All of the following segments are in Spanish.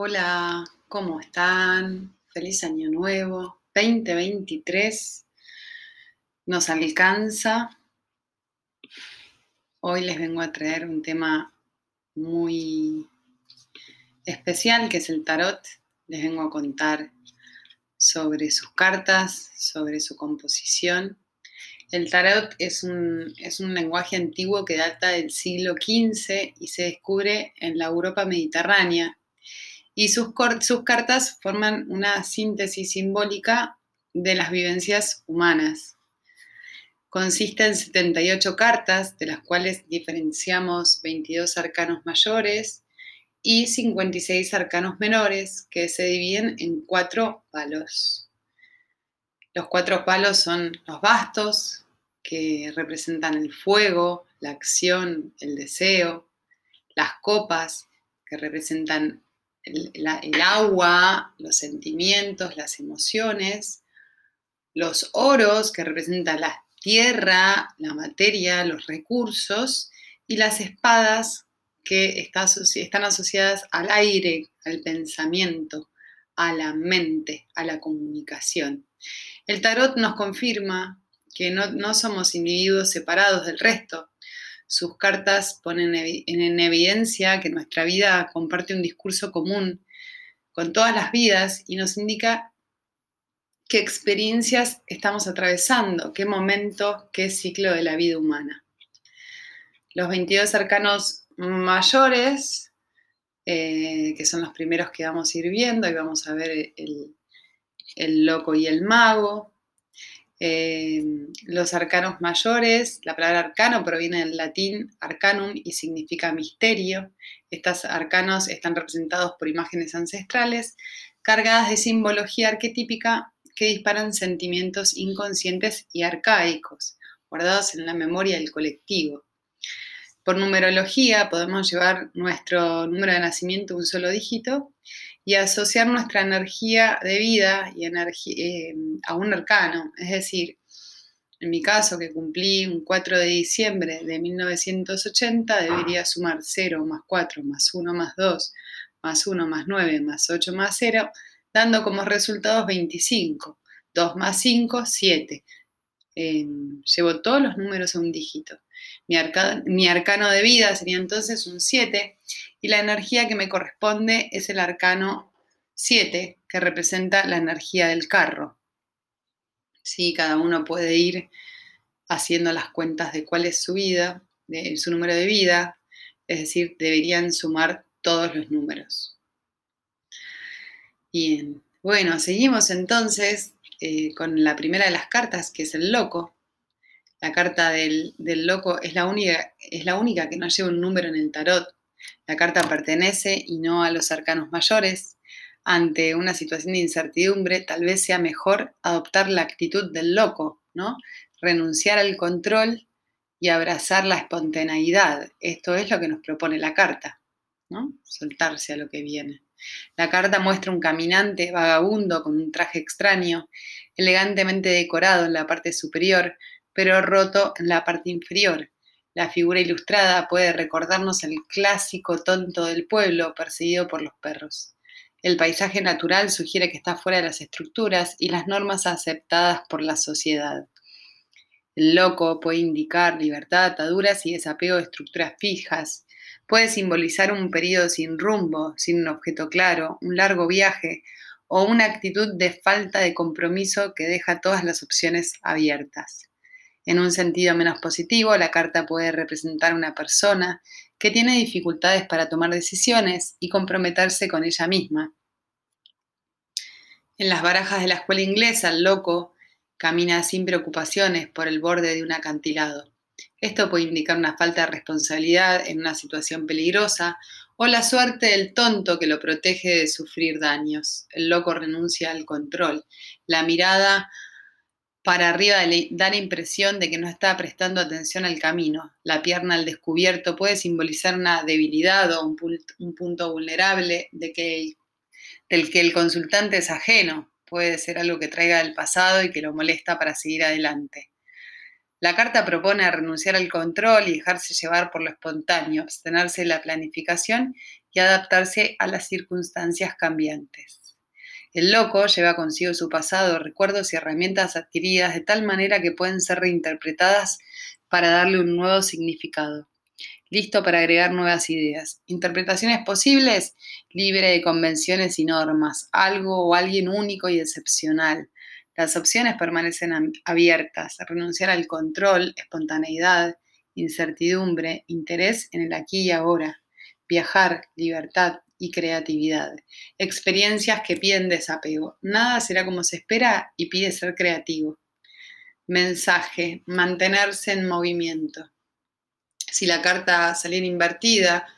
Hola, ¿cómo están? Feliz año nuevo. 2023 nos alcanza. Hoy les vengo a traer un tema muy especial que es el tarot. Les vengo a contar sobre sus cartas, sobre su composición. El tarot es un, es un lenguaje antiguo que data del siglo XV y se descubre en la Europa mediterránea y sus, sus cartas forman una síntesis simbólica de las vivencias humanas. Consiste en 78 cartas, de las cuales diferenciamos 22 arcanos mayores y 56 arcanos menores, que se dividen en cuatro palos. Los cuatro palos son los bastos, que representan el fuego, la acción, el deseo, las copas, que representan el, agua, los sentimientos, las emociones, los oros, que representan la tierra, la materia, los recursos, y las espadas, que están asociadas al aire, al pensamiento, a la mente, a la comunicación. El tarot nos confirma que no, no somos individuos separados del resto, sus cartas ponen en evidencia que nuestra vida comparte un discurso común con todas las vidas y nos indica qué experiencias estamos atravesando, qué momento, qué ciclo de la vida humana. Los 22 arcanos mayores, eh, que son los primeros que vamos a ir viendo, y vamos a ver el loco y el mago, eh, los arcanos mayores, la palabra arcano proviene del latín arcanum y significa misterio. Estos arcanos están representados por imágenes ancestrales cargadas de simbología arquetípica que disparan sentimientos inconscientes y arcaicos, guardados en la memoria del colectivo. Por numerología podemos llevar nuestro número de nacimiento un solo dígito y asociar nuestra energía de vida y eh, a un arcano. Es decir, en mi caso, que cumplí un 4 de diciembre de 1980, debería sumar 0 más 4 más 1 más 2 más 1 más 9 más 8 más 0, dando como resultados 25. 2 más 5, 7. Llevo todos los números a un dígito. Mi, mi arcano de vida sería entonces un 7 y la energía que me corresponde es el arcano 7, que representa la energía del carro. Sí, cada uno puede ir haciendo las cuentas de cuál es su vida, de su número de vida, es decir, deberían sumar todos los números. Bien, bueno, seguimos entonces eh, con la primera de las cartas, que es el loco. La carta del, loco es la, única, es la única que no lleva un número en el tarot. La carta pertenece y no a los arcanos mayores. Ante una situación de incertidumbre, tal vez sea mejor adoptar la actitud del loco, ¿no? Renunciar al control y abrazar la espontaneidad. Esto es lo que nos propone la carta, ¿no? Soltarse a lo que viene. La carta muestra un caminante vagabundo con un traje extraño, elegantemente decorado en la parte superior, pero roto en la parte inferior. La figura ilustrada puede recordarnos el clásico tonto del pueblo perseguido por los perros. El paisaje natural sugiere que está fuera de las estructuras y las normas aceptadas por la sociedad. El loco puede indicar libertad, ataduras y desapego de estructuras fijas. Puede simbolizar un periodo sin rumbo, sin un objeto claro, un largo viaje o una actitud de falta de compromiso que deja todas las opciones abiertas. En un sentido menos positivo, la carta puede representar una persona que tiene dificultades para tomar decisiones y comprometerse con ella misma. En las barajas de la escuela inglesa, el loco camina sin preocupaciones por el borde de un acantilado. Esto puede indicar una falta de responsabilidad en una situación peligrosa o la suerte del tonto que lo protege de sufrir daños. El loco renuncia al control. La mirada para arriba da la impresión de que no está prestando atención al camino. La pierna al descubierto puede simbolizar una debilidad o un, punto vulnerable de que del que el consultante es ajeno. Puede ser algo que traiga del pasado y que lo molesta para seguir adelante. La carta propone renunciar al control y dejarse llevar por lo espontáneo, abstenerse de la planificación y adaptarse a las circunstancias cambiantes. El loco lleva consigo su pasado, recuerdos y herramientas adquiridas de tal manera que pueden ser reinterpretadas para darle un nuevo significado. Listo para agregar nuevas ideas. Interpretaciones posibles, libre de convenciones y normas, algo o alguien único y excepcional. Las opciones permanecen abiertas, renunciar al control, espontaneidad, incertidumbre, interés en el aquí y ahora, viajar, libertad y creatividad. Experiencias que piden desapego. Nada será como se espera y pide ser creativo. Mensaje, mantenerse en movimiento. Si la carta saliera invertida,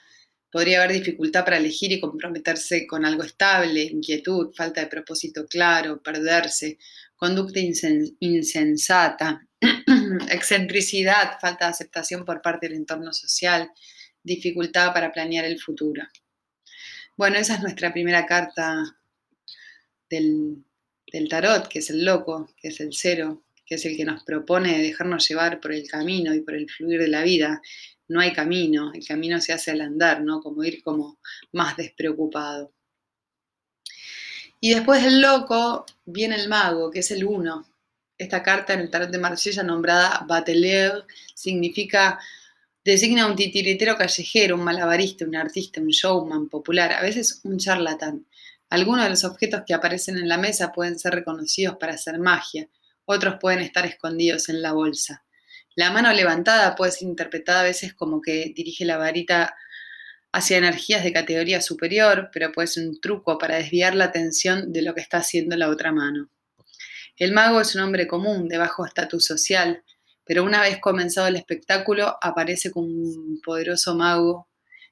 podría haber dificultad para elegir y comprometerse con algo estable, inquietud, falta de propósito claro, perderse, conducta insensata, excentricidad, falta de aceptación por parte del entorno social, dificultad para planear el futuro. Bueno, esa es nuestra primera carta del, del tarot, que es el loco, que es el cero, que es el que nos propone dejarnos llevar por el camino y por el fluir de la vida. No hay camino, el camino se hace al andar, ¿no? Como ir como más despreocupado. Y después del loco viene el mago, que es el uno. Esta carta en el tarot de Marsella nombrada Bateleur significa, designa un titiritero callejero, un malabarista, un artista, un showman popular, a veces un charlatán. Algunos de los objetos que aparecen en la mesa pueden ser reconocidos para hacer magia, otros pueden estar escondidos en la bolsa. La mano levantada puede ser interpretada a veces como que dirige la varita hacia energías de categoría superior, pero puede ser un truco para desviar la atención de lo que está haciendo la otra mano. El mago es un hombre común, de bajo estatus social, pero una vez comenzado el espectáculo aparece como un poderoso mago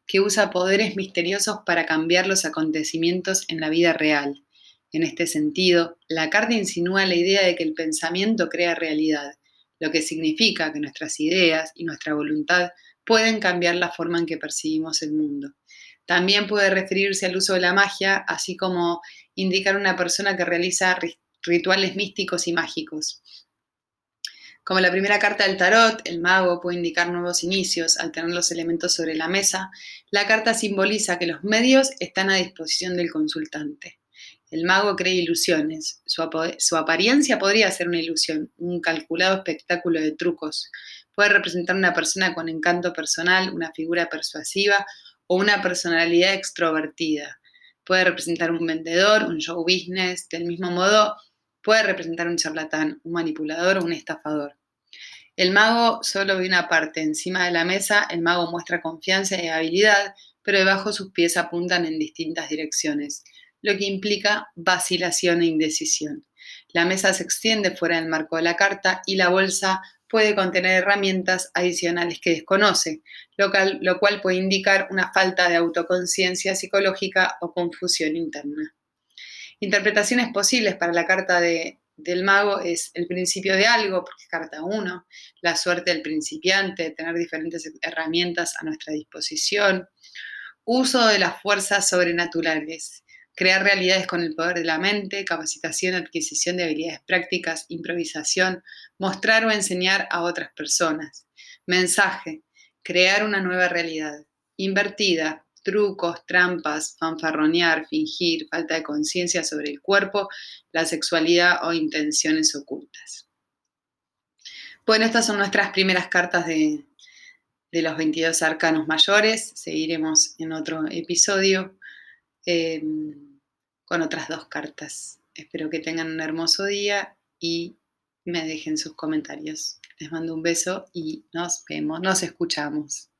que usa poderes misteriosos para cambiar los acontecimientos en la vida real. En este sentido, la carta insinúa la idea de que el pensamiento crea realidad, lo que significa que nuestras ideas y nuestra voluntad pueden cambiar la forma en que percibimos el mundo. También puede referirse al uso de la magia, así como indicar una persona que realiza rituales místicos y mágicos. Como la primera carta del tarot, el mago puede indicar nuevos inicios al tener los elementos sobre la mesa. La carta simboliza que los medios están a disposición del consultante. El mago crea ilusiones. Su, apariencia podría ser una ilusión, un calculado espectáculo de trucos. Puede representar una persona con encanto personal, una figura persuasiva o una personalidad extrovertida. Puede representar un vendedor, un show business. Del mismo modo, puede representar un charlatán, un manipulador o un estafador. El mago solo ve una parte. Encima de la mesa, el mago muestra confianza y habilidad, pero debajo sus pies apuntan en distintas direcciones lo que implica vacilación e indecisión. La mesa se extiende fuera del marco de la carta y la bolsa puede contener herramientas adicionales que desconoce, lo cual, puede indicar una falta de autoconciencia psicológica o confusión interna. Interpretaciones posibles para la carta del mago es el principio de algo, porque es carta 1, la suerte del principiante, tener diferentes herramientas a nuestra disposición, uso de las fuerzas sobrenaturales, crear realidades con el poder de la mente, capacitación, adquisición de habilidades prácticas, improvisación, mostrar o enseñar a otras personas. Mensaje, crear una nueva realidad. Invertida, trucos, trampas, fanfarronear, fingir, falta de conciencia sobre el cuerpo, la sexualidad o intenciones ocultas. Bueno, estas son nuestras primeras cartas de, los 22 arcanos mayores. Seguiremos en otro episodio. Em, con otras dos cartas. Espero que tengan un hermoso día y me dejen sus comentarios. Les mando un beso y nos vemos, nos escuchamos.